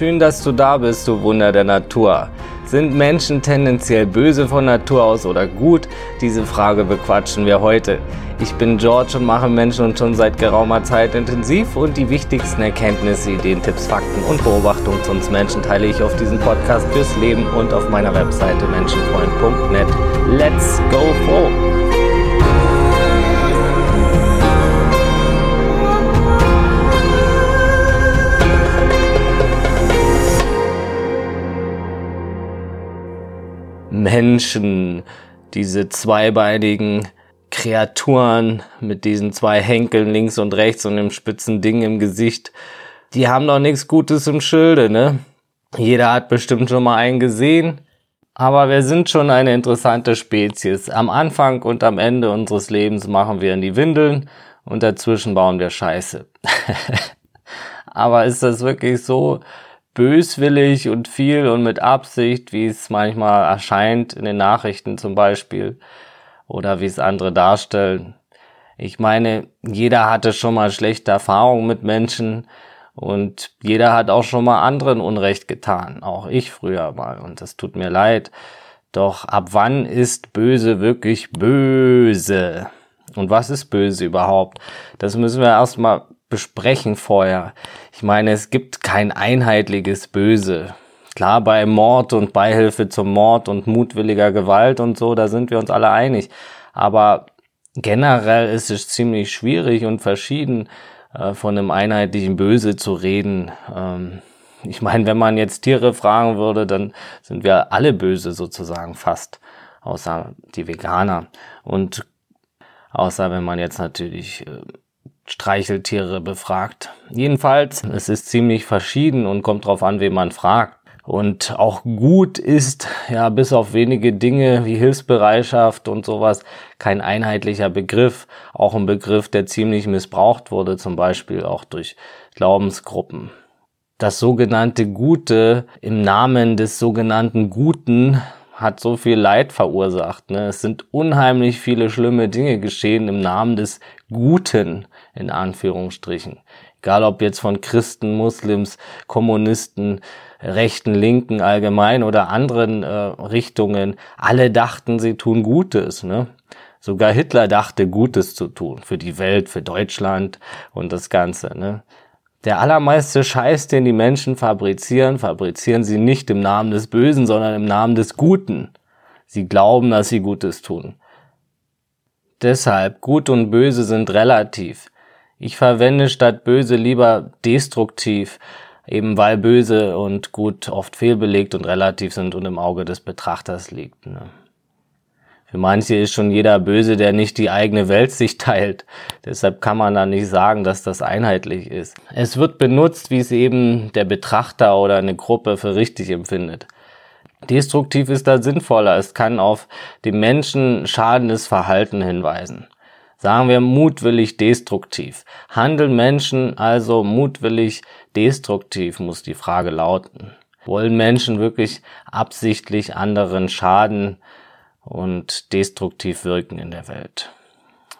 Schön, dass du da bist, du Wunder der Natur. Sind Menschen tendenziell böse von Natur aus oder gut? Diese Frage bequatschen wir heute. Ich bin George und mache Menschen und schon seit geraumer Zeit intensiv und die wichtigsten Erkenntnisse, Ideen, Tipps, Fakten und Beobachtungen zu uns Menschen teile ich auf diesem Podcast fürs Leben und auf meiner Webseite menschenfreund.net. Let's go froh! Menschen, diese zweibeinigen Kreaturen mit diesen zwei Henkeln links und rechts und dem spitzen Ding im Gesicht, die haben doch nichts Gutes im Schilde, ne? Jeder hat bestimmt schon mal einen gesehen. Aber wir sind schon eine interessante Spezies. Am Anfang und am Ende unseres Lebens machen wir in die Windeln und dazwischen bauen wir Scheiße. Aber ist das wirklich so? Böswillig und viel und mit Absicht, wie es manchmal erscheint in den Nachrichten zum Beispiel oder wie es andere darstellen. Ich meine, jeder hatte schon mal schlechte Erfahrungen mit Menschen und jeder hat auch schon mal anderen Unrecht getan, auch ich früher mal und das tut mir leid. Doch ab wann ist böse wirklich böse? Und was ist böse überhaupt? Das müssen wir erstmal besprechen vorher. Ich meine, es gibt kein einheitliches Böse. Klar, bei Mord und Beihilfe zum Mord und mutwilliger Gewalt und so, da sind wir uns alle einig. Aber generell ist es ziemlich schwierig und verschieden, äh, von einem einheitlichen Böse zu reden. Ähm, ich meine, wenn man jetzt Tiere fragen würde, dann sind wir alle böse sozusagen fast, außer die Veganer. Und außer wenn man jetzt natürlich äh, Streicheltiere befragt. Jedenfalls, es ist ziemlich verschieden und kommt drauf an, wen man fragt. Und auch gut ist, ja, bis auf wenige Dinge wie Hilfsbereitschaft und sowas, kein einheitlicher Begriff. Auch ein Begriff, der ziemlich missbraucht wurde, zum Beispiel auch durch Glaubensgruppen. Das sogenannte Gute im Namen des sogenannten Guten hat so viel Leid verursacht. Ne? Es sind unheimlich viele schlimme Dinge geschehen im Namen des Guten, in Anführungsstrichen. Egal ob jetzt von Christen, Muslims, Kommunisten, Rechten, Linken allgemein oder anderen äh, Richtungen. Alle dachten, sie tun Gutes. Ne? Sogar Hitler dachte, Gutes zu tun für die Welt, für Deutschland und das Ganze. Ne? Der allermeiste Scheiß, den die Menschen fabrizieren, fabrizieren sie nicht im Namen des Bösen, sondern im Namen des Guten. Sie glauben, dass sie Gutes tun. Deshalb, Gut und Böse sind relativ. Ich verwende statt böse lieber destruktiv, eben weil böse und gut oft fehlbelegt und relativ sind und im Auge des Betrachters liegt. Ne? Für manche ist schon jeder böse, der nicht die eigene Weltsicht teilt. Deshalb kann man da nicht sagen, dass das einheitlich ist. Es wird benutzt, wie es eben der Betrachter oder eine Gruppe für richtig empfindet. Destruktiv ist da sinnvoller. Es kann auf dem Menschen schadendes Verhalten hinweisen. Sagen wir mutwillig destruktiv. Handeln Menschen also mutwillig destruktiv, muss die Frage lauten. Wollen Menschen wirklich absichtlich anderen schaden? und destruktiv wirken in der Welt.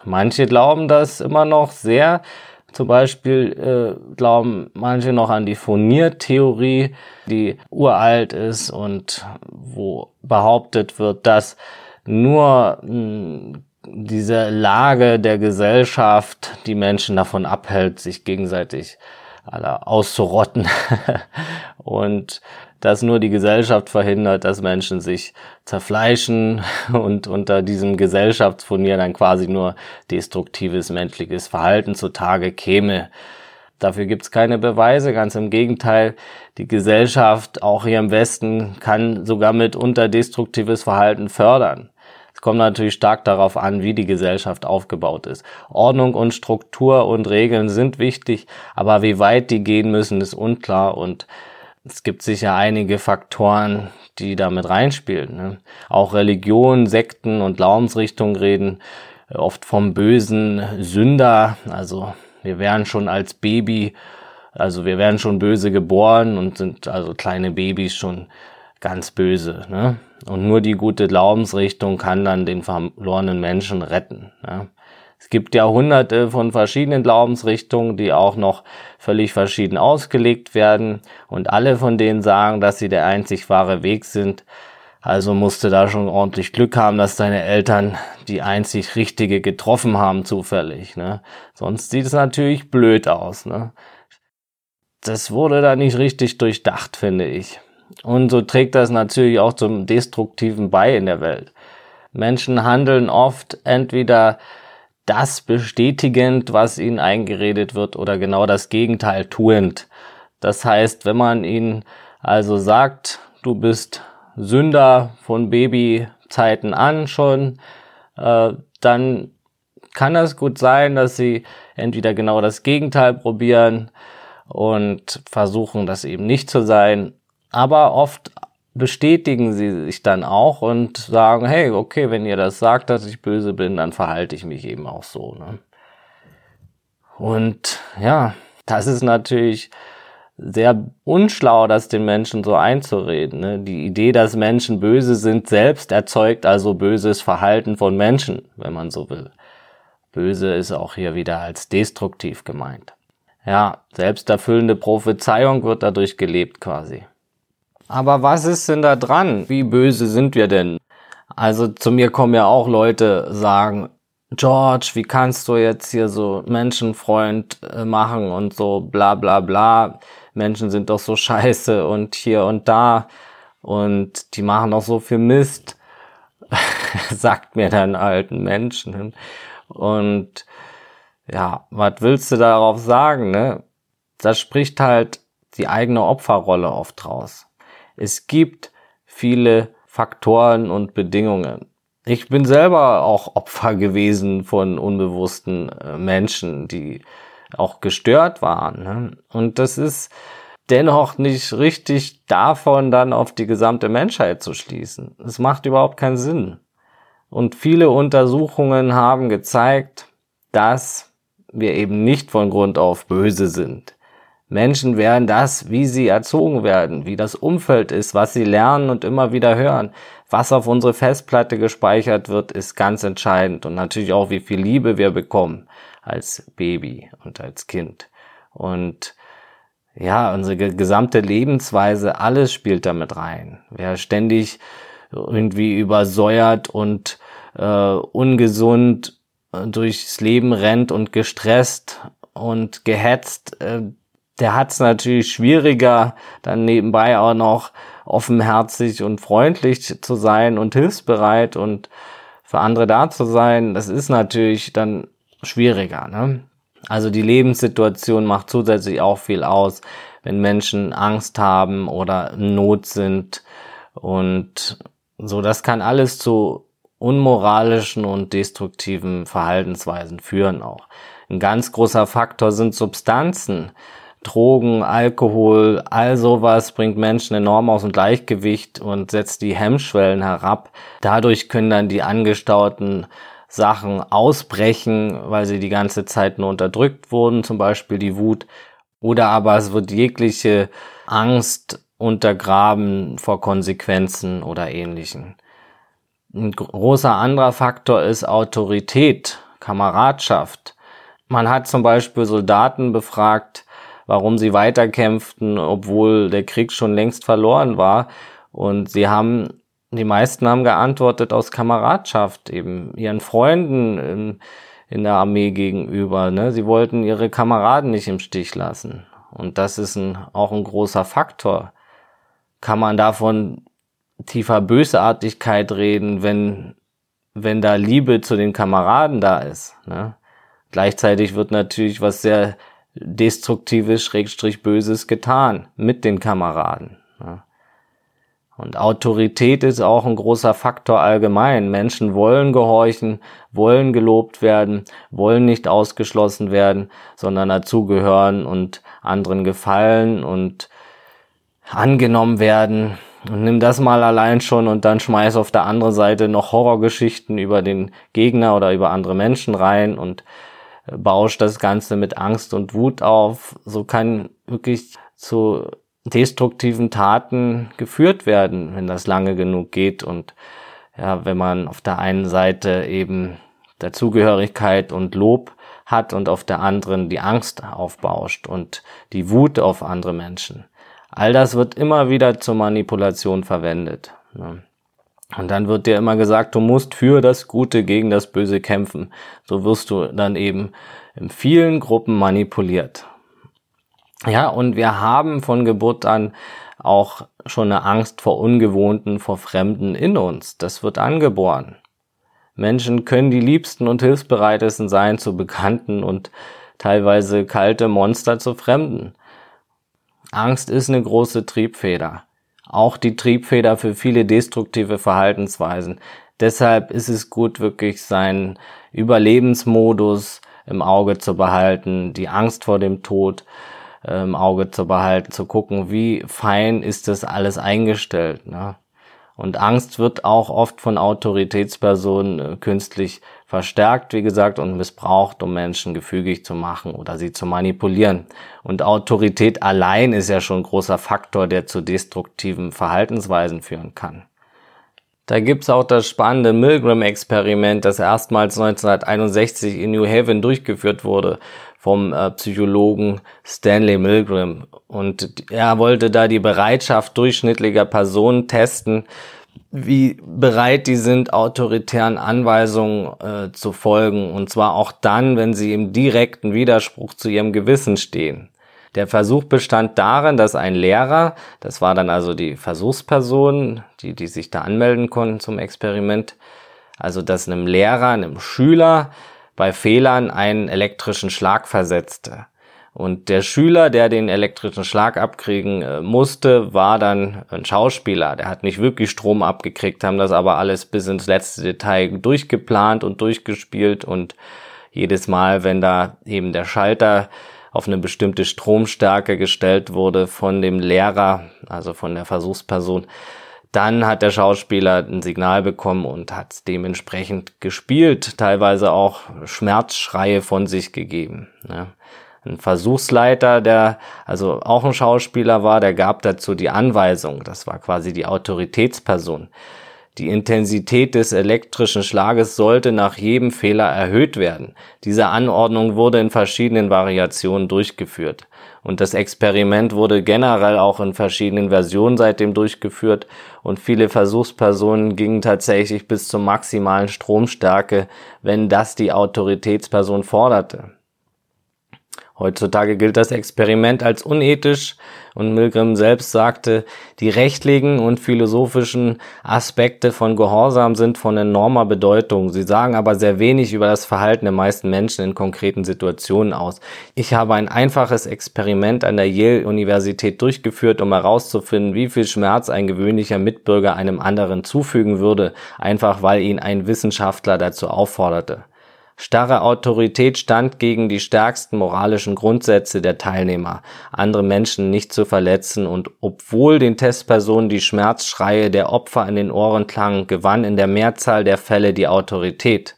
Manche glauben das immer noch sehr. Zum Beispiel äh, glauben manche noch an die Phoniertheorie, die uralt ist und wo behauptet wird, dass nur mh, diese Lage der Gesellschaft die Menschen davon abhält, sich gegenseitig alle auszurotten. und dass nur die Gesellschaft verhindert, dass Menschen sich zerfleischen und unter diesem Gesellschaftsfurnier dann quasi nur destruktives menschliches Verhalten zutage käme. Dafür gibt's keine Beweise, ganz im Gegenteil. Die Gesellschaft, auch hier im Westen, kann sogar mitunter destruktives Verhalten fördern. Es kommt natürlich stark darauf an, wie die Gesellschaft aufgebaut ist. Ordnung und Struktur und Regeln sind wichtig, aber wie weit die gehen müssen, ist unklar und es gibt sicher einige Faktoren, die damit reinspielen. Ne? Auch Religion, Sekten und Glaubensrichtungen reden oft vom bösen Sünder. Also wir werden schon als Baby, also wir werden schon böse geboren und sind also kleine Babys schon ganz böse. Ne? Und nur die gute Glaubensrichtung kann dann den verlorenen Menschen retten. Ne? Es gibt Jahrhunderte von verschiedenen Glaubensrichtungen, die auch noch völlig verschieden ausgelegt werden und alle von denen sagen, dass sie der einzig wahre Weg sind. Also musste da schon ordentlich Glück haben, dass deine Eltern die einzig richtige getroffen haben zufällig. Ne? Sonst sieht es natürlich blöd aus. Ne? Das wurde da nicht richtig durchdacht, finde ich. Und so trägt das natürlich auch zum Destruktiven bei in der Welt. Menschen handeln oft entweder das bestätigend, was ihnen eingeredet wird, oder genau das Gegenteil tuend. Das heißt, wenn man ihnen also sagt, du bist Sünder von Babyzeiten an schon, äh, dann kann das gut sein, dass sie entweder genau das Gegenteil probieren und versuchen, das eben nicht zu sein, aber oft bestätigen sie sich dann auch und sagen, hey, okay, wenn ihr das sagt, dass ich böse bin, dann verhalte ich mich eben auch so. Ne? Und ja, das ist natürlich sehr unschlau, das den Menschen so einzureden. Ne? Die Idee, dass Menschen böse sind, selbst erzeugt also böses Verhalten von Menschen, wenn man so will. Böse ist auch hier wieder als destruktiv gemeint. Ja, selbsterfüllende Prophezeiung wird dadurch gelebt quasi. Aber was ist denn da dran? Wie böse sind wir denn? Also zu mir kommen ja auch Leute sagen, George, wie kannst du jetzt hier so Menschenfreund äh, machen und so bla bla bla. Menschen sind doch so scheiße und hier und da und die machen doch so viel Mist, sagt mir dann alten Menschen. Und ja, was willst du darauf sagen, ne? Das spricht halt die eigene Opferrolle oft raus. Es gibt viele Faktoren und Bedingungen. Ich bin selber auch Opfer gewesen von unbewussten äh, Menschen, die auch gestört waren. Ne? Und das ist dennoch nicht richtig davon dann auf die gesamte Menschheit zu schließen. Es macht überhaupt keinen Sinn. Und viele Untersuchungen haben gezeigt, dass wir eben nicht von Grund auf böse sind. Menschen werden das, wie sie erzogen werden, wie das Umfeld ist, was sie lernen und immer wieder hören. Was auf unsere Festplatte gespeichert wird, ist ganz entscheidend und natürlich auch, wie viel Liebe wir bekommen als Baby und als Kind. Und ja, unsere gesamte Lebensweise, alles spielt damit rein. Wer ständig irgendwie übersäuert und äh, ungesund durchs Leben rennt und gestresst und gehetzt, äh, der hat es natürlich schwieriger, dann nebenbei auch noch offenherzig und freundlich zu sein und hilfsbereit und für andere da zu sein. Das ist natürlich dann schwieriger. Ne? Also die Lebenssituation macht zusätzlich auch viel aus, wenn Menschen Angst haben oder in Not sind und so. Das kann alles zu unmoralischen und destruktiven Verhaltensweisen führen auch. Ein ganz großer Faktor sind Substanzen. Drogen, Alkohol, all sowas bringt Menschen enorm aus dem Gleichgewicht und setzt die Hemmschwellen herab. Dadurch können dann die angestauten Sachen ausbrechen, weil sie die ganze Zeit nur unterdrückt wurden, zum Beispiel die Wut. Oder aber es wird jegliche Angst untergraben vor Konsequenzen oder ähnlichen. Ein großer anderer Faktor ist Autorität, Kameradschaft. Man hat zum Beispiel Soldaten befragt, warum sie weiterkämpften, obwohl der Krieg schon längst verloren war. Und sie haben, die meisten haben geantwortet aus Kameradschaft, eben ihren Freunden in, in der Armee gegenüber. Ne? Sie wollten ihre Kameraden nicht im Stich lassen. Und das ist ein, auch ein großer Faktor. Kann man davon tiefer Bösartigkeit reden, wenn, wenn da Liebe zu den Kameraden da ist. Ne? Gleichzeitig wird natürlich was sehr Destruktives, Schrägstrich Böses getan mit den Kameraden. Und Autorität ist auch ein großer Faktor allgemein. Menschen wollen gehorchen, wollen gelobt werden, wollen nicht ausgeschlossen werden, sondern dazugehören und anderen gefallen und angenommen werden. Und nimm das mal allein schon und dann schmeiß auf der anderen Seite noch Horrorgeschichten über den Gegner oder über andere Menschen rein und bauscht das Ganze mit Angst und Wut auf. So kann wirklich zu destruktiven Taten geführt werden, wenn das lange genug geht und ja, wenn man auf der einen Seite eben Dazugehörigkeit und Lob hat und auf der anderen die Angst aufbauscht und die Wut auf andere Menschen. All das wird immer wieder zur Manipulation verwendet. Ne? Und dann wird dir immer gesagt, du musst für das Gute gegen das Böse kämpfen. So wirst du dann eben in vielen Gruppen manipuliert. Ja, und wir haben von Geburt an auch schon eine Angst vor Ungewohnten, vor Fremden in uns. Das wird angeboren. Menschen können die liebsten und hilfsbereitesten sein zu Bekannten und teilweise kalte Monster zu Fremden. Angst ist eine große Triebfeder. Auch die Triebfeder für viele destruktive Verhaltensweisen. Deshalb ist es gut, wirklich seinen Überlebensmodus im Auge zu behalten, die Angst vor dem Tod äh, im Auge zu behalten, zu gucken, wie fein ist das alles eingestellt. Ne? Und Angst wird auch oft von Autoritätspersonen äh, künstlich verstärkt, wie gesagt, und missbraucht, um Menschen gefügig zu machen oder sie zu manipulieren. Und Autorität allein ist ja schon ein großer Faktor, der zu destruktiven Verhaltensweisen führen kann. Da gibt's auch das spannende Milgram-Experiment, das erstmals 1961 in New Haven durchgeführt wurde vom äh, Psychologen Stanley Milgram. Und er wollte da die Bereitschaft durchschnittlicher Personen testen, wie bereit die sind, autoritären Anweisungen äh, zu folgen. Und zwar auch dann, wenn sie im direkten Widerspruch zu ihrem Gewissen stehen. Der Versuch bestand darin, dass ein Lehrer, das war dann also die Versuchsperson, die, die sich da anmelden konnten zum Experiment, also dass einem Lehrer, einem Schüler bei Fehlern einen elektrischen Schlag versetzte. Und der Schüler, der den elektrischen Schlag abkriegen äh, musste, war dann ein Schauspieler. Der hat nicht wirklich Strom abgekriegt, haben das aber alles bis ins letzte Detail durchgeplant und durchgespielt. Und jedes Mal, wenn da eben der Schalter auf eine bestimmte Stromstärke gestellt wurde von dem Lehrer, also von der Versuchsperson, dann hat der Schauspieler ein Signal bekommen und hat dementsprechend gespielt, teilweise auch Schmerzschreie von sich gegeben. Ja. Ein Versuchsleiter, der also auch ein Schauspieler war, der gab dazu die Anweisung, das war quasi die Autoritätsperson. Die Intensität des elektrischen Schlages sollte nach jedem Fehler erhöht werden. Diese Anordnung wurde in verschiedenen Variationen durchgeführt. Und das Experiment wurde generell auch in verschiedenen Versionen seitdem durchgeführt und viele Versuchspersonen gingen tatsächlich bis zur maximalen Stromstärke, wenn das die Autoritätsperson forderte. Heutzutage gilt das Experiment als unethisch und Milgram selbst sagte, die rechtlichen und philosophischen Aspekte von Gehorsam sind von enormer Bedeutung. Sie sagen aber sehr wenig über das Verhalten der meisten Menschen in konkreten Situationen aus. Ich habe ein einfaches Experiment an der Yale-Universität durchgeführt, um herauszufinden, wie viel Schmerz ein gewöhnlicher Mitbürger einem anderen zufügen würde, einfach weil ihn ein Wissenschaftler dazu aufforderte. Starre Autorität stand gegen die stärksten moralischen Grundsätze der Teilnehmer, andere Menschen nicht zu verletzen und obwohl den Testpersonen die Schmerzschreie der Opfer in den Ohren klangen, gewann in der Mehrzahl der Fälle die Autorität.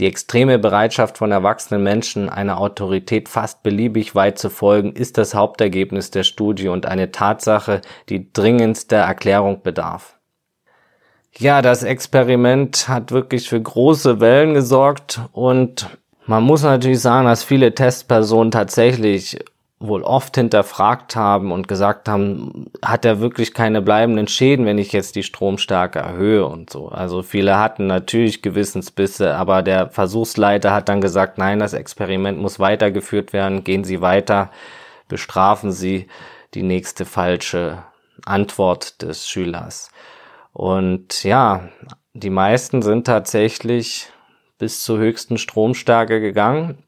Die extreme Bereitschaft von erwachsenen Menschen, einer Autorität fast beliebig weit zu folgen, ist das Hauptergebnis der Studie und eine Tatsache, die dringendster Erklärung bedarf. Ja, das Experiment hat wirklich für große Wellen gesorgt und man muss natürlich sagen, dass viele Testpersonen tatsächlich wohl oft hinterfragt haben und gesagt haben, hat er wirklich keine bleibenden Schäden, wenn ich jetzt die Stromstärke erhöhe und so. Also viele hatten natürlich Gewissensbisse, aber der Versuchsleiter hat dann gesagt, nein, das Experiment muss weitergeführt werden, gehen Sie weiter, bestrafen Sie die nächste falsche Antwort des Schülers. Und ja, die meisten sind tatsächlich bis zur höchsten Stromstärke gegangen.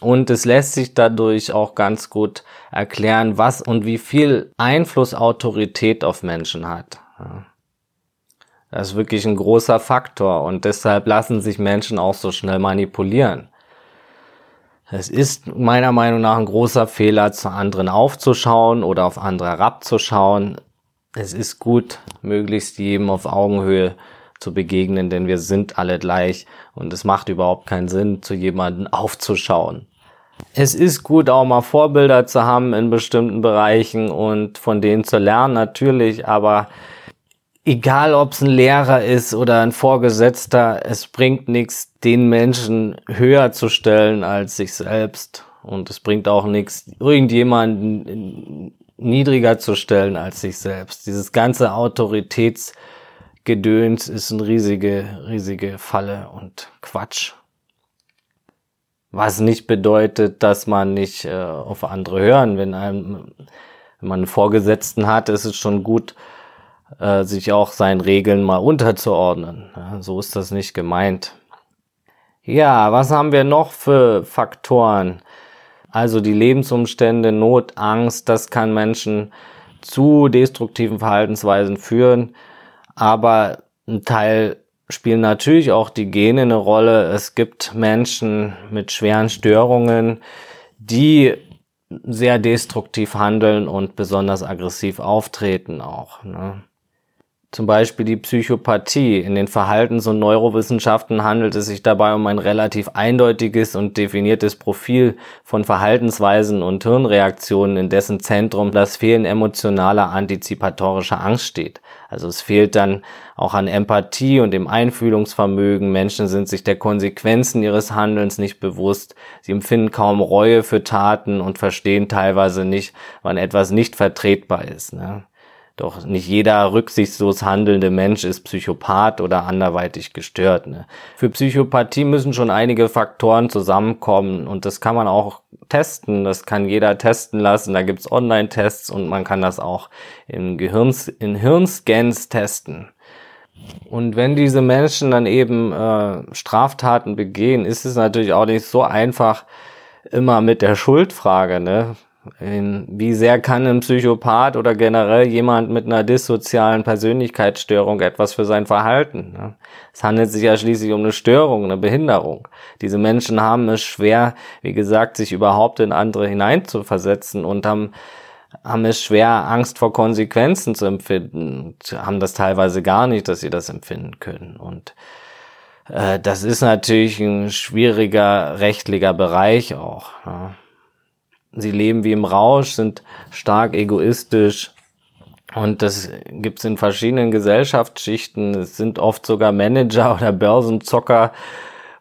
Und es lässt sich dadurch auch ganz gut erklären, was und wie viel Einfluss Autorität auf Menschen hat. Das ist wirklich ein großer Faktor und deshalb lassen sich Menschen auch so schnell manipulieren. Es ist meiner Meinung nach ein großer Fehler, zu anderen aufzuschauen oder auf andere herabzuschauen es ist gut, möglichst jedem auf Augenhöhe zu begegnen, denn wir sind alle gleich und es macht überhaupt keinen Sinn, zu jemandem aufzuschauen. Es ist gut, auch mal Vorbilder zu haben in bestimmten Bereichen und von denen zu lernen, natürlich, aber egal ob es ein Lehrer ist oder ein Vorgesetzter, es bringt nichts, den Menschen höher zu stellen als sich selbst. Und es bringt auch nichts, irgendjemanden niedriger zu stellen als sich selbst. Dieses ganze Autoritätsgedöns ist eine riesige, riesige Falle und Quatsch. Was nicht bedeutet, dass man nicht äh, auf andere hören. Wenn, einem, wenn man einen Vorgesetzten hat, ist es schon gut, äh, sich auch seinen Regeln mal unterzuordnen. Ja, so ist das nicht gemeint. Ja, was haben wir noch für Faktoren? Also die Lebensumstände, Not, Angst, das kann Menschen zu destruktiven Verhaltensweisen führen. Aber ein Teil spielen natürlich auch die Gene eine Rolle. Es gibt Menschen mit schweren Störungen, die sehr destruktiv handeln und besonders aggressiv auftreten auch. Ne? Zum Beispiel die Psychopathie. In den Verhaltens- und Neurowissenschaften handelt es sich dabei um ein relativ eindeutiges und definiertes Profil von Verhaltensweisen und Hirnreaktionen, in dessen Zentrum das Fehlen emotionaler antizipatorischer Angst steht. Also es fehlt dann auch an Empathie und dem Einfühlungsvermögen. Menschen sind sich der Konsequenzen ihres Handelns nicht bewusst. Sie empfinden kaum Reue für Taten und verstehen teilweise nicht, wann etwas nicht vertretbar ist. Ne? Doch nicht jeder rücksichtslos handelnde Mensch ist Psychopath oder anderweitig gestört. Ne? Für Psychopathie müssen schon einige Faktoren zusammenkommen und das kann man auch testen. Das kann jeder testen lassen. Da gibt's Online-Tests und man kann das auch in, Gehirns, in Hirnscans testen. Und wenn diese Menschen dann eben äh, Straftaten begehen, ist es natürlich auch nicht so einfach immer mit der Schuldfrage. Ne? Wie sehr kann ein Psychopath oder generell jemand mit einer dissozialen Persönlichkeitsstörung etwas für sein Verhalten? Ne? Es handelt sich ja schließlich um eine Störung, eine Behinderung. Diese Menschen haben es schwer, wie gesagt, sich überhaupt in andere hineinzuversetzen und haben, haben es schwer, Angst vor Konsequenzen zu empfinden, haben das teilweise gar nicht, dass sie das empfinden können. Und äh, das ist natürlich ein schwieriger rechtlicher Bereich auch. Ja. Sie leben wie im Rausch, sind stark egoistisch. Und das gibt's in verschiedenen Gesellschaftsschichten. Es sind oft sogar Manager oder Börsenzocker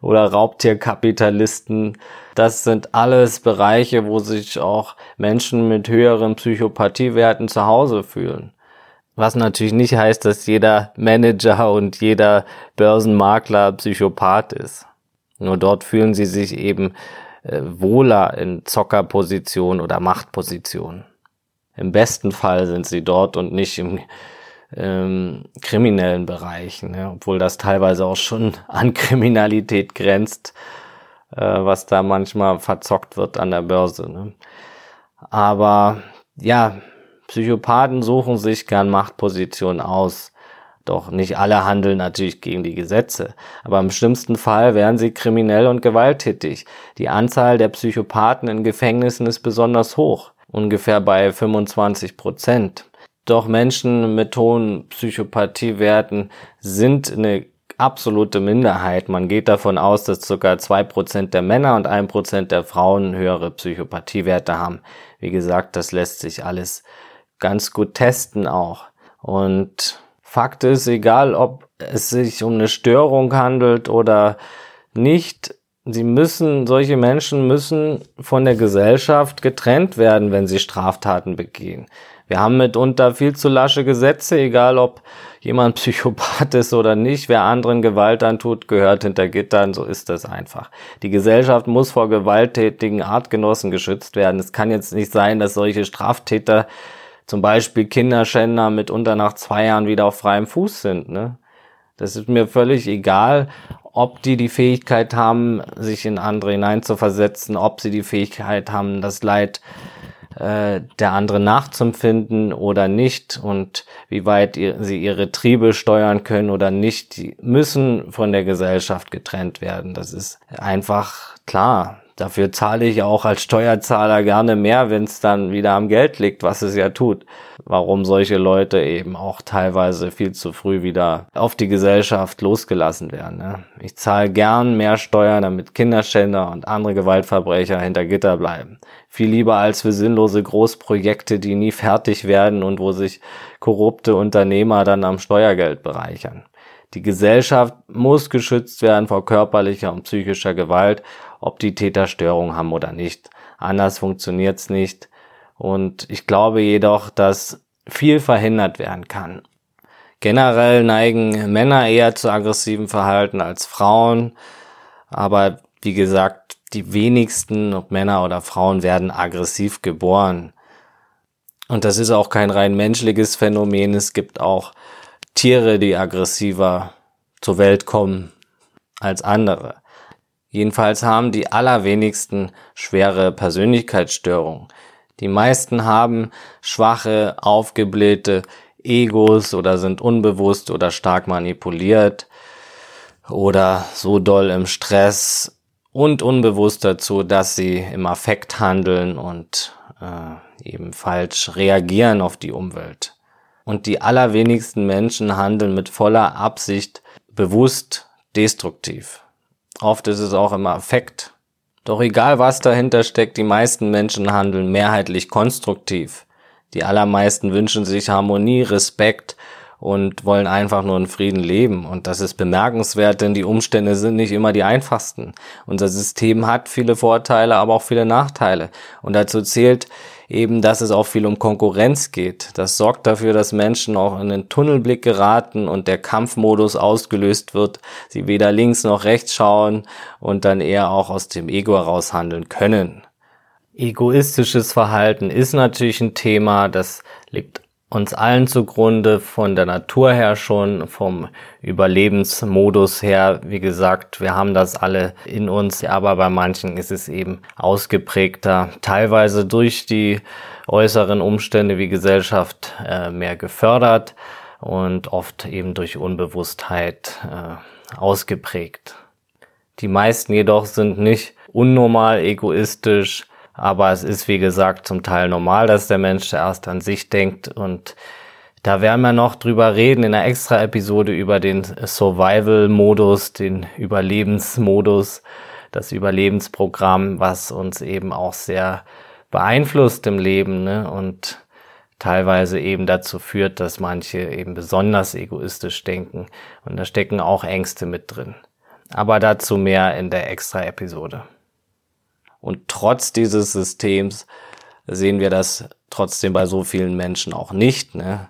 oder Raubtierkapitalisten. Das sind alles Bereiche, wo sich auch Menschen mit höheren Psychopathiewerten zu Hause fühlen. Was natürlich nicht heißt, dass jeder Manager und jeder Börsenmakler Psychopath ist. Nur dort fühlen sie sich eben äh, wohler in Zockerposition oder Machtposition. Im besten Fall sind sie dort und nicht im ähm, kriminellen Bereich, ne? obwohl das teilweise auch schon an Kriminalität grenzt, äh, was da manchmal verzockt wird an der Börse. Ne? Aber ja, Psychopathen suchen sich gern Machtpositionen aus. Doch nicht alle handeln natürlich gegen die Gesetze, aber im schlimmsten Fall werden sie kriminell und gewalttätig. Die Anzahl der Psychopathen in Gefängnissen ist besonders hoch, ungefähr bei 25 Prozent. Doch Menschen mit hohen Psychopathiewerten sind eine absolute Minderheit. Man geht davon aus, dass zwei Prozent der Männer und ein Prozent der Frauen höhere Psychopathiewerte haben. Wie gesagt, das lässt sich alles ganz gut testen auch. Und Fakt ist, egal ob es sich um eine Störung handelt oder nicht, sie müssen, solche Menschen müssen von der Gesellschaft getrennt werden, wenn sie Straftaten begehen. Wir haben mitunter viel zu lasche Gesetze, egal ob jemand Psychopath ist oder nicht. Wer anderen Gewalt antut, gehört hinter Gittern, so ist das einfach. Die Gesellschaft muss vor gewalttätigen Artgenossen geschützt werden. Es kann jetzt nicht sein, dass solche Straftäter zum Beispiel Kinderschänder mitunter nach zwei Jahren wieder auf freiem Fuß sind. Ne? Das ist mir völlig egal, ob die die Fähigkeit haben, sich in andere hineinzuversetzen, ob sie die Fähigkeit haben, das Leid äh, der anderen nachzuempfinden oder nicht und wie weit ihr, sie ihre Triebe steuern können oder nicht, die müssen von der Gesellschaft getrennt werden. Das ist einfach klar. Dafür zahle ich auch als Steuerzahler gerne mehr, wenn es dann wieder am Geld liegt, was es ja tut. Warum solche Leute eben auch teilweise viel zu früh wieder auf die Gesellschaft losgelassen werden. Ne? Ich zahle gern mehr Steuern, damit Kinderschänder und andere Gewaltverbrecher hinter Gitter bleiben. Viel lieber als für sinnlose Großprojekte, die nie fertig werden und wo sich korrupte Unternehmer dann am Steuergeld bereichern. Die Gesellschaft muss geschützt werden vor körperlicher und psychischer Gewalt, ob die Täter Störungen haben oder nicht. Anders funktioniert's nicht. Und ich glaube jedoch, dass viel verhindert werden kann. Generell neigen Männer eher zu aggressivem Verhalten als Frauen. Aber wie gesagt, die wenigsten, ob Männer oder Frauen, werden aggressiv geboren. Und das ist auch kein rein menschliches Phänomen. Es gibt auch Tiere, die aggressiver zur Welt kommen als andere. Jedenfalls haben die allerwenigsten schwere Persönlichkeitsstörungen. Die meisten haben schwache, aufgeblähte Egos oder sind unbewusst oder stark manipuliert oder so doll im Stress und unbewusst dazu, dass sie im Affekt handeln und äh, eben falsch reagieren auf die Umwelt. Und die allerwenigsten Menschen handeln mit voller Absicht bewusst destruktiv. Oft ist es auch im Affekt. Doch egal was dahinter steckt, die meisten Menschen handeln mehrheitlich konstruktiv. Die allermeisten wünschen sich Harmonie, Respekt und wollen einfach nur in Frieden leben. Und das ist bemerkenswert, denn die Umstände sind nicht immer die einfachsten. Unser System hat viele Vorteile, aber auch viele Nachteile. Und dazu zählt eben, dass es auch viel um Konkurrenz geht. Das sorgt dafür, dass Menschen auch in den Tunnelblick geraten und der Kampfmodus ausgelöst wird, sie weder links noch rechts schauen und dann eher auch aus dem Ego heraus handeln können. Egoistisches Verhalten ist natürlich ein Thema, das liegt uns allen zugrunde, von der Natur her schon, vom Überlebensmodus her. Wie gesagt, wir haben das alle in uns, aber bei manchen ist es eben ausgeprägter, teilweise durch die äußeren Umstände wie Gesellschaft äh, mehr gefördert und oft eben durch Unbewusstheit äh, ausgeprägt. Die meisten jedoch sind nicht unnormal egoistisch, aber es ist, wie gesagt, zum Teil normal, dass der Mensch zuerst an sich denkt. Und da werden wir noch drüber reden in einer extra Episode über den Survival-Modus, den Überlebensmodus, das Überlebensprogramm, was uns eben auch sehr beeinflusst im Leben ne? und teilweise eben dazu führt, dass manche eben besonders egoistisch denken. Und da stecken auch Ängste mit drin. Aber dazu mehr in der extra Episode. Und trotz dieses Systems sehen wir das trotzdem bei so vielen Menschen auch nicht. Ne?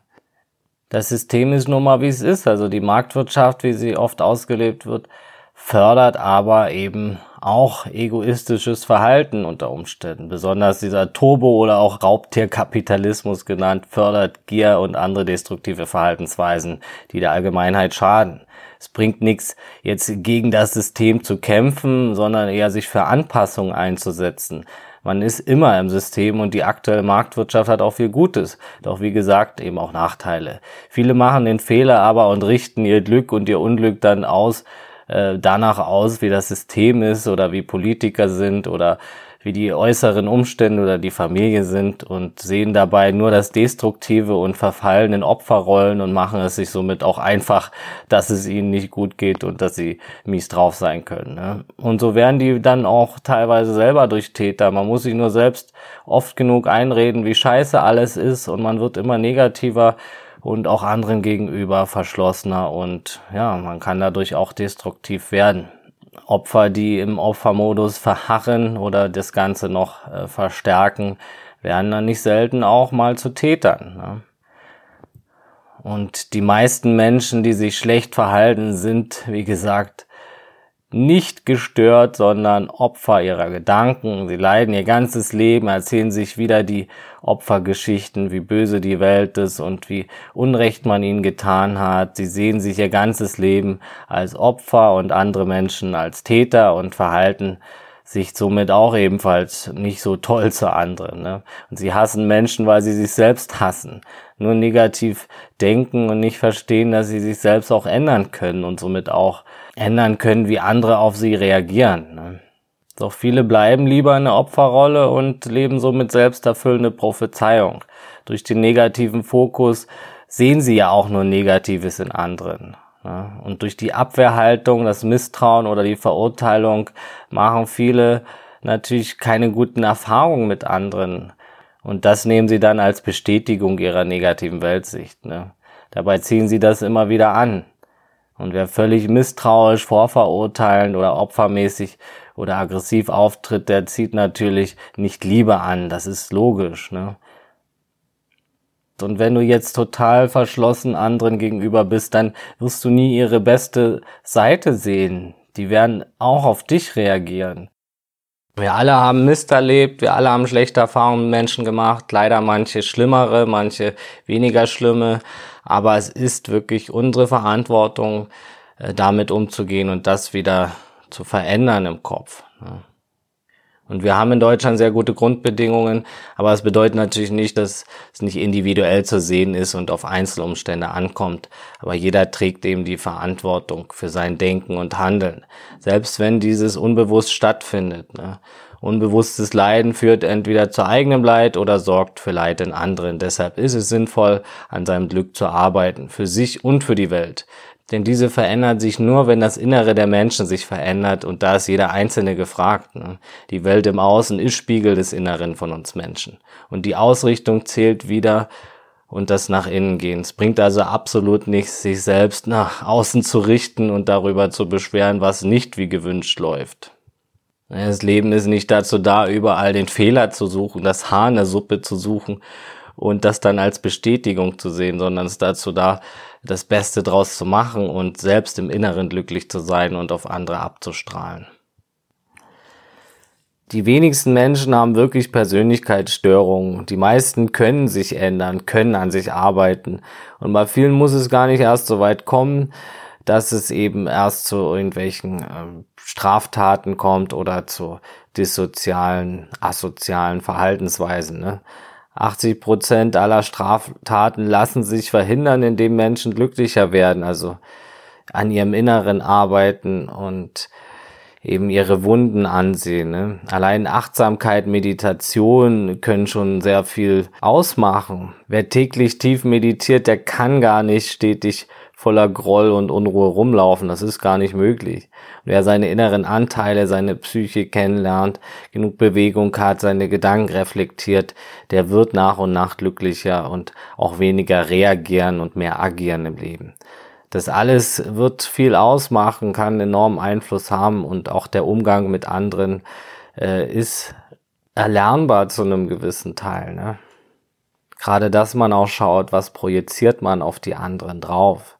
Das System ist nun mal, wie es ist. Also die Marktwirtschaft, wie sie oft ausgelebt wird, fördert aber eben auch egoistisches Verhalten unter Umständen. Besonders dieser Turbo- oder auch Raubtierkapitalismus genannt fördert Gier und andere destruktive Verhaltensweisen, die der Allgemeinheit schaden. Es bringt nichts, jetzt gegen das System zu kämpfen, sondern eher sich für Anpassungen einzusetzen. Man ist immer im System und die aktuelle Marktwirtschaft hat auch viel Gutes. Doch wie gesagt, eben auch Nachteile. Viele machen den Fehler aber und richten ihr Glück und ihr Unglück dann aus, äh, danach aus, wie das System ist oder wie Politiker sind oder wie die äußeren Umstände oder die Familie sind und sehen dabei nur das Destruktive und verfallen in Opferrollen und machen es sich somit auch einfach, dass es ihnen nicht gut geht und dass sie mies drauf sein können. Ne? Und so werden die dann auch teilweise selber durch Täter. Man muss sich nur selbst oft genug einreden, wie scheiße alles ist und man wird immer negativer und auch anderen gegenüber verschlossener und ja, man kann dadurch auch destruktiv werden. Opfer, die im Opfermodus verharren oder das Ganze noch äh, verstärken, werden dann nicht selten auch mal zu Tätern. Ne? Und die meisten Menschen, die sich schlecht verhalten, sind, wie gesagt, nicht gestört, sondern Opfer ihrer Gedanken. Sie leiden ihr ganzes Leben, erzählen sich wieder die Opfergeschichten, wie böse die Welt ist und wie Unrecht man ihnen getan hat. Sie sehen sich ihr ganzes Leben als Opfer und andere Menschen als Täter und verhalten sich somit auch ebenfalls nicht so toll zu anderen. Ne? Und sie hassen Menschen, weil sie sich selbst hassen. Nur negativ denken und nicht verstehen, dass sie sich selbst auch ändern können und somit auch ändern können, wie andere auf sie reagieren. Ne? Doch viele bleiben lieber in der Opferrolle und leben somit selbsterfüllende Prophezeiung. Durch den negativen Fokus sehen sie ja auch nur Negatives in anderen. Und durch die Abwehrhaltung, das Misstrauen oder die Verurteilung machen viele natürlich keine guten Erfahrungen mit anderen. Und das nehmen sie dann als Bestätigung ihrer negativen Weltsicht. Ne? Dabei ziehen sie das immer wieder an. Und wer völlig misstrauisch, vorverurteilend oder opfermäßig oder aggressiv auftritt, der zieht natürlich nicht Liebe an. Das ist logisch. Ne? Und wenn du jetzt total verschlossen anderen gegenüber bist, dann wirst du nie ihre beste Seite sehen. Die werden auch auf dich reagieren. Wir alle haben Mist erlebt, wir alle haben schlechte Erfahrungen mit Menschen gemacht, leider manche schlimmere, manche weniger schlimme, aber es ist wirklich unsere Verantwortung, äh, damit umzugehen und das wieder zu verändern im Kopf. Ne? Und wir haben in Deutschland sehr gute Grundbedingungen, aber es bedeutet natürlich nicht, dass es nicht individuell zu sehen ist und auf Einzelumstände ankommt. Aber jeder trägt eben die Verantwortung für sein Denken und Handeln, selbst wenn dieses unbewusst stattfindet. Ne? Unbewusstes Leiden führt entweder zu eigenem Leid oder sorgt für Leid in anderen. Deshalb ist es sinnvoll, an seinem Glück zu arbeiten, für sich und für die Welt. Denn diese verändert sich nur, wenn das Innere der Menschen sich verändert und da ist jeder Einzelne gefragt. Ne? Die Welt im Außen ist Spiegel des Inneren von uns Menschen. Und die Ausrichtung zählt wieder und das nach innen gehen. Es bringt also absolut nichts, sich selbst nach außen zu richten und darüber zu beschweren, was nicht wie gewünscht läuft. Das Leben ist nicht dazu da, überall den Fehler zu suchen, das Haar in der Suppe zu suchen und das dann als Bestätigung zu sehen, sondern es ist dazu da, das Beste draus zu machen und selbst im Inneren glücklich zu sein und auf andere abzustrahlen. Die wenigsten Menschen haben wirklich Persönlichkeitsstörungen. Die meisten können sich ändern, können an sich arbeiten. Und bei vielen muss es gar nicht erst so weit kommen, dass es eben erst zu irgendwelchen äh, Straftaten kommt oder zu dissozialen, asozialen Verhaltensweisen. Ne? 80 Prozent aller Straftaten lassen sich verhindern, indem Menschen glücklicher werden, also an ihrem Inneren arbeiten und eben ihre Wunden ansehen. Ne? Allein Achtsamkeit, Meditation können schon sehr viel ausmachen. Wer täglich tief meditiert, der kann gar nicht stetig voller Groll und Unruhe rumlaufen. Das ist gar nicht möglich. wer seine inneren Anteile, seine Psyche kennenlernt, genug Bewegung hat, seine Gedanken reflektiert, der wird nach und nach glücklicher und auch weniger reagieren und mehr agieren im Leben. Das alles wird viel ausmachen, kann enormen Einfluss haben und auch der Umgang mit anderen äh, ist erlernbar zu einem gewissen Teil. Ne? Gerade dass man auch schaut, was projiziert man auf die anderen drauf.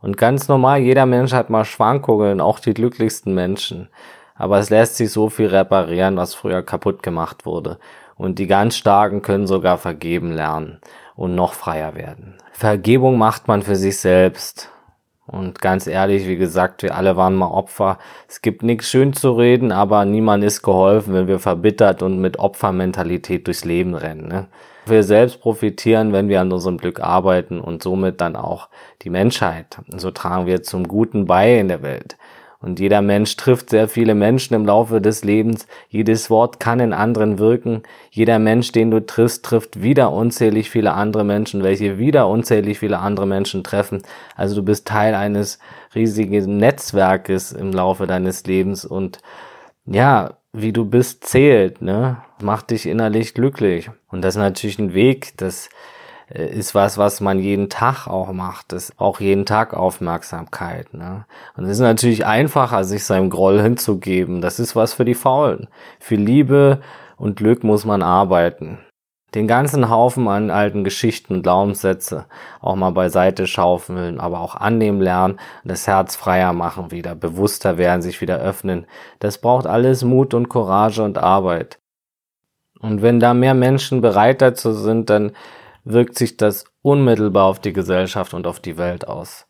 Und ganz normal, jeder Mensch hat mal Schwankungen, auch die glücklichsten Menschen. Aber es lässt sich so viel reparieren, was früher kaputt gemacht wurde. Und die ganz Starken können sogar vergeben lernen und noch freier werden. Vergebung macht man für sich selbst. Und ganz ehrlich, wie gesagt, wir alle waren mal Opfer. Es gibt nichts schön zu reden, aber niemand ist geholfen, wenn wir verbittert und mit Opfermentalität durchs Leben rennen. Ne? Wir selbst profitieren, wenn wir an unserem Glück arbeiten und somit dann auch die Menschheit. So tragen wir zum Guten bei in der Welt. Und jeder Mensch trifft sehr viele Menschen im Laufe des Lebens. Jedes Wort kann in anderen wirken. Jeder Mensch, den du triffst, trifft wieder unzählig viele andere Menschen, welche wieder unzählig viele andere Menschen treffen. Also du bist Teil eines riesigen Netzwerkes im Laufe deines Lebens und ja, wie du bist, zählt, ne? Macht dich innerlich glücklich. Und das ist natürlich ein Weg, das ist was, was man jeden Tag auch macht. Das ist auch jeden Tag Aufmerksamkeit. Ne? Und es ist natürlich einfacher, sich seinem Groll hinzugeben. Das ist was für die Faulen. Für Liebe und Glück muss man arbeiten. Den ganzen Haufen an alten Geschichten und Glaubenssätze auch mal beiseite schaufeln, aber auch annehmen lernen, das Herz freier machen wieder, bewusster werden, sich wieder öffnen. Das braucht alles Mut und Courage und Arbeit. Und wenn da mehr Menschen bereit dazu sind, dann wirkt sich das unmittelbar auf die Gesellschaft und auf die Welt aus.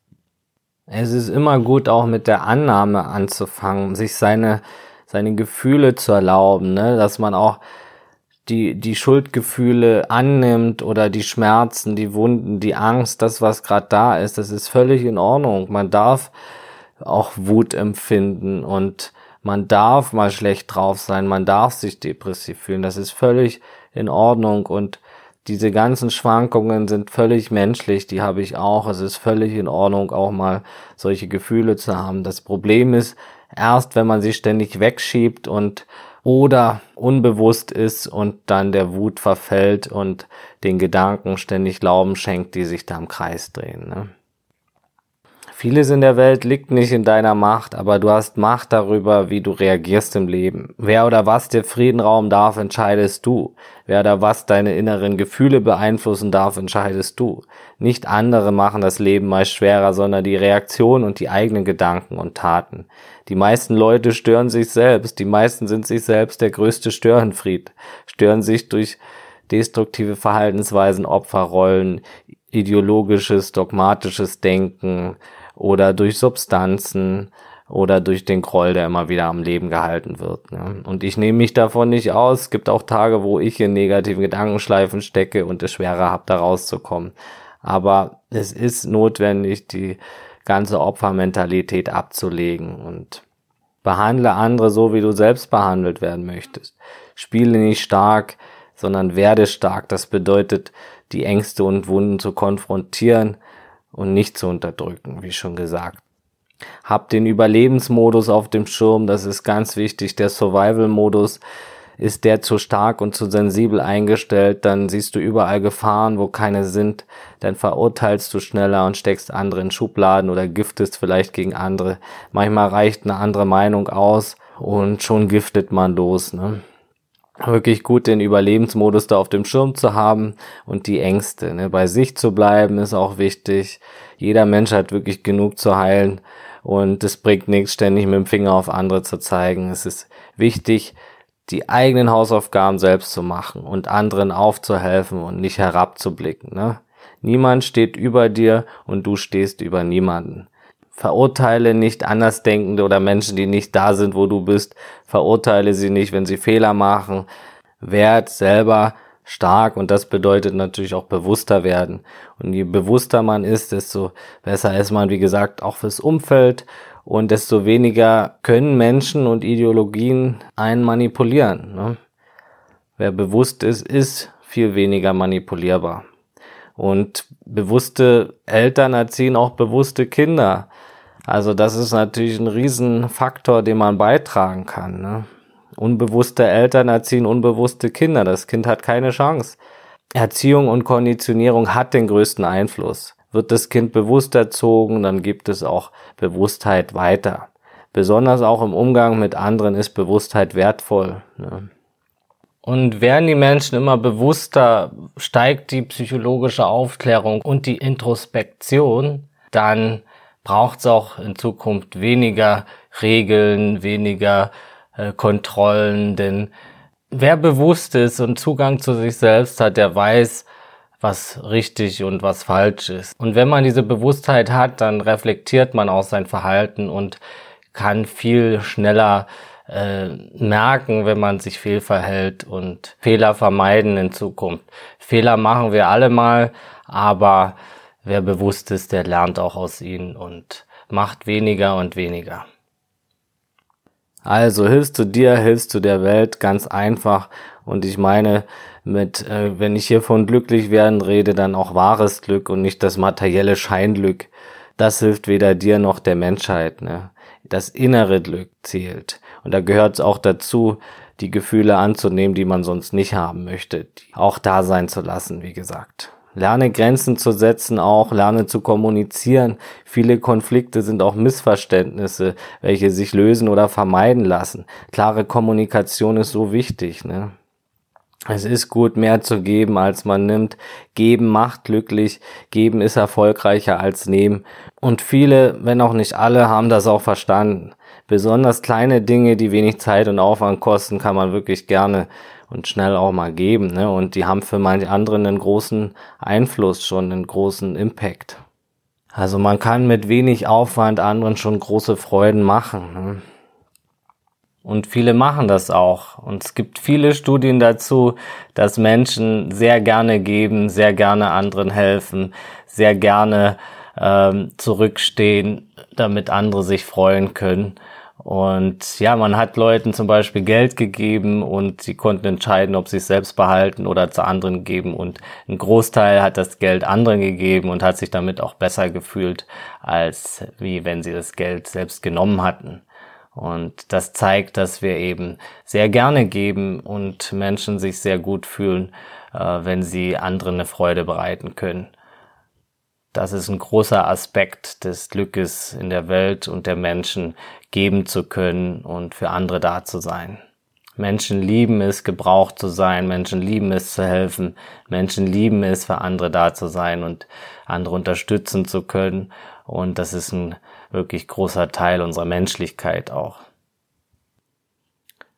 Es ist immer gut, auch mit der Annahme anzufangen, sich seine, seine Gefühle zu erlauben, ne? dass man auch die, die Schuldgefühle annimmt oder die Schmerzen, die Wunden, die Angst, das, was gerade da ist, das ist völlig in Ordnung. Man darf auch Wut empfinden und Man darf mal schlecht drauf sein, man darf sich depressiv fühlen, das ist völlig in Ordnung und diese ganzen Schwankungen sind völlig menschlich, die habe ich auch. Es ist völlig in Ordnung, auch mal solche Gefühle zu haben. Das Problem ist, erst wenn man sie ständig wegschiebt und oder unbewusst ist und dann der Wut verfällt und den Gedanken ständig Glauben schenkt, die sich da im Kreis drehen. Ne? Vieles in der Welt liegt nicht in deiner Macht, aber du hast Macht darüber, wie du reagierst im Leben. Wer oder was dir Frieden rauben darf, entscheidest du. Wer oder was deine inneren Gefühle beeinflussen darf, entscheidest du. Nicht andere machen das Leben meist schwerer, sondern die Reaktion und die eigenen Gedanken und Taten. Die meisten Leute stören sich selbst, die meisten sind sich selbst der größte Störenfried, stören sich durch destruktive Verhaltensweisen, Opferrollen, ideologisches, dogmatisches Denken, oder durch Substanzen oder durch den Groll, der immer wieder am Leben gehalten wird. Ne? Und ich nehme mich davon nicht aus. Es gibt auch Tage, wo ich in negativen Gedankenschleifen stecke und es schwerer habe, da rauszukommen. Aber es ist notwendig, die ganze Opfermentalität abzulegen und behandle andere so, wie du selbst behandelt werden möchtest. Spiele nicht stark, sondern werde stark. Das bedeutet, die Ängste und Wunden zu konfrontieren, und nicht zu unterdrücken, wie schon gesagt. Hab den Überlebensmodus auf dem Schirm, das ist ganz wichtig. Der Survival-Modus ist der zu stark und zu sensibel eingestellt, dann siehst du überall Gefahren, wo keine sind, dann verurteilst du schneller und steckst andere in Schubladen oder giftest vielleicht gegen andere. Manchmal reicht eine andere Meinung aus und schon giftet man los. Ne? Wirklich gut den Überlebensmodus da auf dem Schirm zu haben und die Ängste. Ne? Bei sich zu bleiben ist auch wichtig. Jeder Mensch hat wirklich genug zu heilen und es bringt nichts, ständig mit dem Finger auf andere zu zeigen. Es ist wichtig, die eigenen Hausaufgaben selbst zu machen und anderen aufzuhelfen und nicht herabzublicken. Ne? Niemand steht über dir und du stehst über niemanden. Verurteile nicht Andersdenkende oder Menschen, die nicht da sind, wo du bist. Verurteile sie nicht, wenn sie Fehler machen. Werd selber stark und das bedeutet natürlich auch bewusster werden. Und je bewusster man ist, desto besser ist man, wie gesagt, auch fürs Umfeld und desto weniger können Menschen und Ideologien einen manipulieren. Ne? Wer bewusst ist, ist viel weniger manipulierbar. Und bewusste Eltern erziehen auch bewusste Kinder. Also das ist natürlich ein Riesenfaktor, den man beitragen kann. Ne? Unbewusste Eltern erziehen unbewusste Kinder. Das Kind hat keine Chance. Erziehung und Konditionierung hat den größten Einfluss. Wird das Kind bewusst erzogen, dann gibt es auch Bewusstheit weiter. Besonders auch im Umgang mit anderen ist Bewusstheit wertvoll. Ne? Und werden die Menschen immer bewusster, steigt die psychologische Aufklärung und die Introspektion, dann braucht es auch in Zukunft weniger Regeln, weniger äh, Kontrollen, denn wer bewusst ist und Zugang zu sich selbst hat, der weiß, was richtig und was falsch ist. Und wenn man diese Bewusstheit hat, dann reflektiert man auch sein Verhalten und kann viel schneller äh, merken, wenn man sich fehlverhält und Fehler vermeiden in Zukunft. Fehler machen wir alle mal, aber wer bewusst ist, der lernt auch aus ihnen und macht weniger und weniger. Also hilfst du dir, hilfst du der Welt ganz einfach. Und ich meine, mit, äh, wenn ich hier von glücklich werden rede, dann auch wahres Glück und nicht das materielle Scheinglück. Das hilft weder dir noch der Menschheit. Ne? Das innere Glück zählt. Und da gehört es auch dazu, die Gefühle anzunehmen, die man sonst nicht haben möchte, auch da sein zu lassen, wie gesagt. Lerne Grenzen zu setzen auch, lerne zu kommunizieren. Viele Konflikte sind auch Missverständnisse, welche sich lösen oder vermeiden lassen. Klare Kommunikation ist so wichtig. Ne? Es ist gut, mehr zu geben, als man nimmt. Geben macht glücklich, geben ist erfolgreicher als nehmen. Und viele, wenn auch nicht alle, haben das auch verstanden. Besonders kleine Dinge, die wenig Zeit und Aufwand kosten, kann man wirklich gerne und schnell auch mal geben. Ne? Und die haben für manche anderen einen großen Einfluss, schon einen großen Impact. Also man kann mit wenig Aufwand anderen schon große Freuden machen. Ne? Und viele machen das auch. Und es gibt viele Studien dazu, dass Menschen sehr gerne geben, sehr gerne anderen helfen, sehr gerne ähm, zurückstehen, damit andere sich freuen können. Und ja, man hat Leuten zum Beispiel Geld gegeben und sie konnten entscheiden, ob sie es selbst behalten oder zu anderen geben. Und ein Großteil hat das Geld anderen gegeben und hat sich damit auch besser gefühlt, als wie wenn sie das Geld selbst genommen hatten. Und das zeigt, dass wir eben sehr gerne geben und Menschen sich sehr gut fühlen, äh, wenn sie anderen eine Freude bereiten können. Das ist ein großer Aspekt des Glückes in der Welt und der Menschen, geben zu können und für andere da zu sein. Menschen lieben es, gebraucht zu sein. Menschen lieben es zu helfen. Menschen lieben es, für andere da zu sein und andere unterstützen zu können. Und das ist ein wirklich großer Teil unserer Menschlichkeit auch.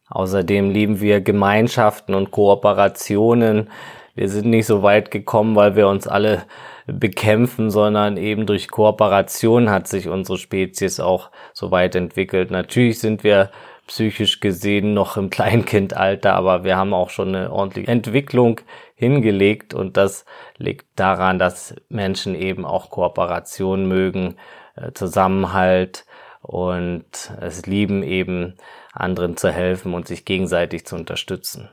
Außerdem lieben wir Gemeinschaften und Kooperationen. Wir sind nicht so weit gekommen, weil wir uns alle bekämpfen, sondern eben durch Kooperation hat sich unsere Spezies auch so weit entwickelt. Natürlich sind wir psychisch gesehen noch im Kleinkindalter, aber wir haben auch schon eine ordentliche Entwicklung hingelegt und das liegt daran, dass Menschen eben auch Kooperation mögen, äh, Zusammenhalt und es lieben eben anderen zu helfen und sich gegenseitig zu unterstützen.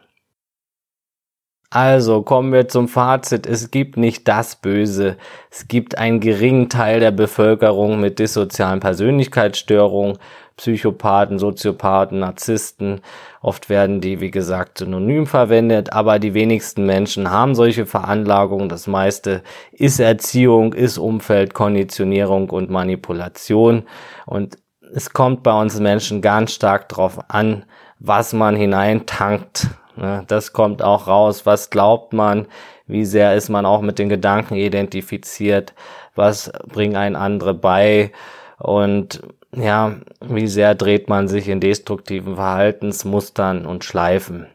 Also kommen wir zum Fazit. Es gibt nicht das Böse. Es gibt einen geringen Teil der Bevölkerung mit dissozialen Persönlichkeitsstörungen, Psychopathen, Soziopathen, Narzissten. Oft werden die, wie gesagt, synonym verwendet, aber die wenigsten Menschen haben solche Veranlagungen. Das meiste ist Erziehung, ist Umfeld, Konditionierung und Manipulation. Und es kommt bei uns Menschen ganz stark darauf an, was man hineintankt Ne? Das kommt auch raus. Was glaubt man? Wie sehr ist man auch mit den Gedanken identifiziert? Was bringen ein andere bei? Und ja, wie sehr dreht man sich in destruktiven Verhaltensmustern und Schleifen?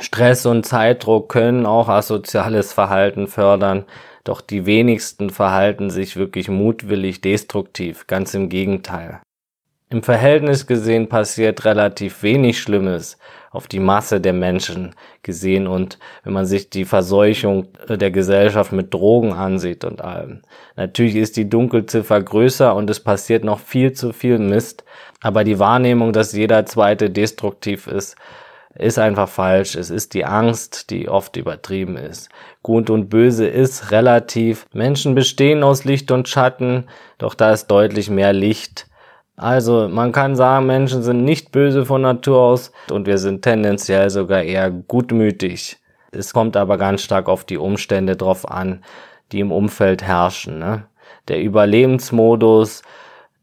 Stress und Zeitdruck können auch asoziales Verhalten fördern, doch die wenigsten verhalten sich wirklich mutwillig destruktiv, ganz im Gegenteil. Im Verhältnis gesehen passiert relativ wenig Schlimmes auf die Masse der Menschen gesehen und wenn man sich die Verseuchung der Gesellschaft mit Drogen ansieht und allem. Natürlich ist die Dunkelziffer größer und es passiert noch viel zu viel Mist, aber die Wahrnehmung, dass jeder zweite destruktiv ist, ist einfach falsch. Es ist die Angst, die oft übertrieben ist. Gut und böse ist relativ. Menschen bestehen aus Licht und Schatten, doch da ist deutlich mehr Licht also man kann sagen, Menschen sind nicht böse von Natur aus und wir sind tendenziell sogar eher gutmütig. Es kommt aber ganz stark auf die Umstände drauf an, die im Umfeld herrschen. Ne? Der Überlebensmodus,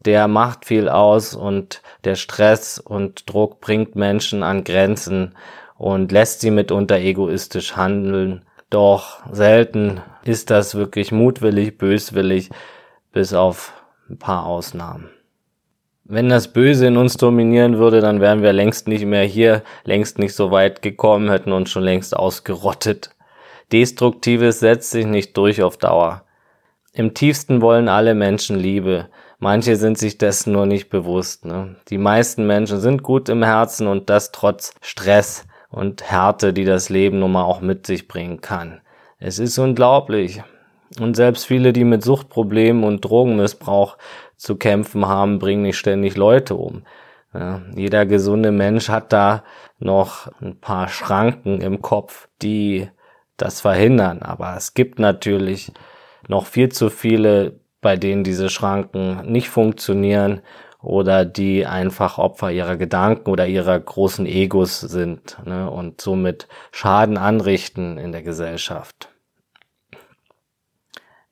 der macht viel aus und der Stress und Druck bringt Menschen an Grenzen und lässt sie mitunter egoistisch handeln. Doch selten ist das wirklich mutwillig, böswillig, bis auf ein paar Ausnahmen. Wenn das Böse in uns dominieren würde, dann wären wir längst nicht mehr hier, längst nicht so weit gekommen, hätten uns schon längst ausgerottet. Destruktives setzt sich nicht durch auf Dauer. Im tiefsten wollen alle Menschen Liebe. Manche sind sich dessen nur nicht bewusst. Ne? Die meisten Menschen sind gut im Herzen und das trotz Stress und Härte, die das Leben nun mal auch mit sich bringen kann. Es ist unglaublich. Und selbst viele, die mit Suchtproblemen und Drogenmissbrauch zu kämpfen haben, bringen nicht ständig Leute um. Ja, jeder gesunde Mensch hat da noch ein paar Schranken im Kopf, die das verhindern. Aber es gibt natürlich noch viel zu viele, bei denen diese Schranken nicht funktionieren oder die einfach Opfer ihrer Gedanken oder ihrer großen Egos sind ne, und somit Schaden anrichten in der Gesellschaft.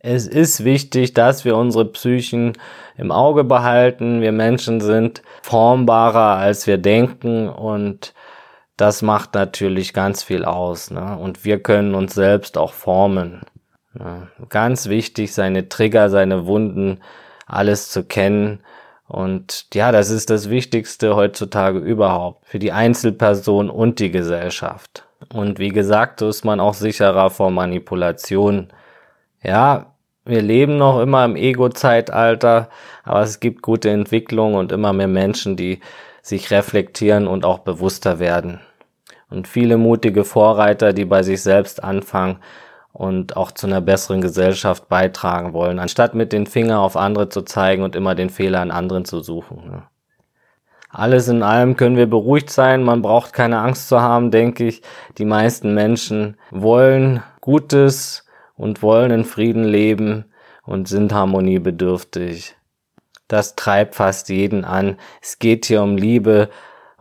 Es ist wichtig, dass wir unsere Psychen im Auge behalten. Wir Menschen sind formbarer, als wir denken und das macht natürlich ganz viel aus. Ne? Und wir können uns selbst auch formen. Ne? Ganz wichtig, seine Trigger, seine Wunden, alles zu kennen. Und ja, das ist das Wichtigste heutzutage überhaupt für die Einzelperson und die Gesellschaft. Und wie gesagt, so ist man auch sicherer vor Manipulation. Ja, wir leben noch immer im Ego-Zeitalter, aber es gibt gute Entwicklung und immer mehr Menschen, die sich reflektieren und auch bewusster werden. Und viele mutige Vorreiter, die bei sich selbst anfangen und auch zu einer besseren Gesellschaft beitragen wollen, anstatt mit den Fingern auf andere zu zeigen und immer den Fehler an anderen zu suchen. alles in allem können wir beruhigt sein. Man braucht keine Angst zu haben, denke ich. Die meisten Menschen wollen Gutes und wollen in Frieden leben und sind harmoniebedürftig. Das treibt fast jeden an. Es geht hier um Liebe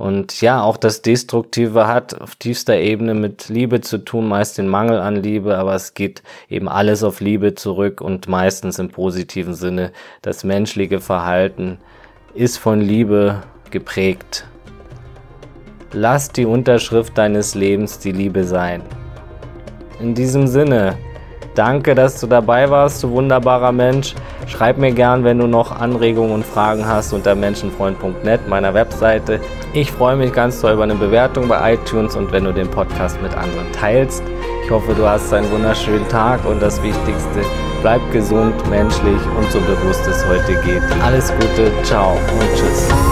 und ja, auch das Destruktive hat auf tiefster Ebene mit Liebe zu tun, meist den Mangel an Liebe, aber es geht eben alles auf Liebe zurück und meistens im positiven Sinne. Das menschliche Verhalten ist von Liebe geprägt. Lass die Unterschrift deines Lebens die Liebe sein. In diesem Sinne, Danke, dass du dabei warst, du wunderbarer Mensch. Schreib mir gern, wenn du noch Anregungen und Fragen hast unter menschenfreund.net, meiner Webseite. Ich freue mich ganz doll über eine Bewertung bei iTunes und wenn du den Podcast mit anderen teilst. Ich hoffe, du hast einen wunderschönen Tag und das Wichtigste, bleib gesund, menschlich und so bewusst es heute geht. Alles Gute, ciao und tschüss.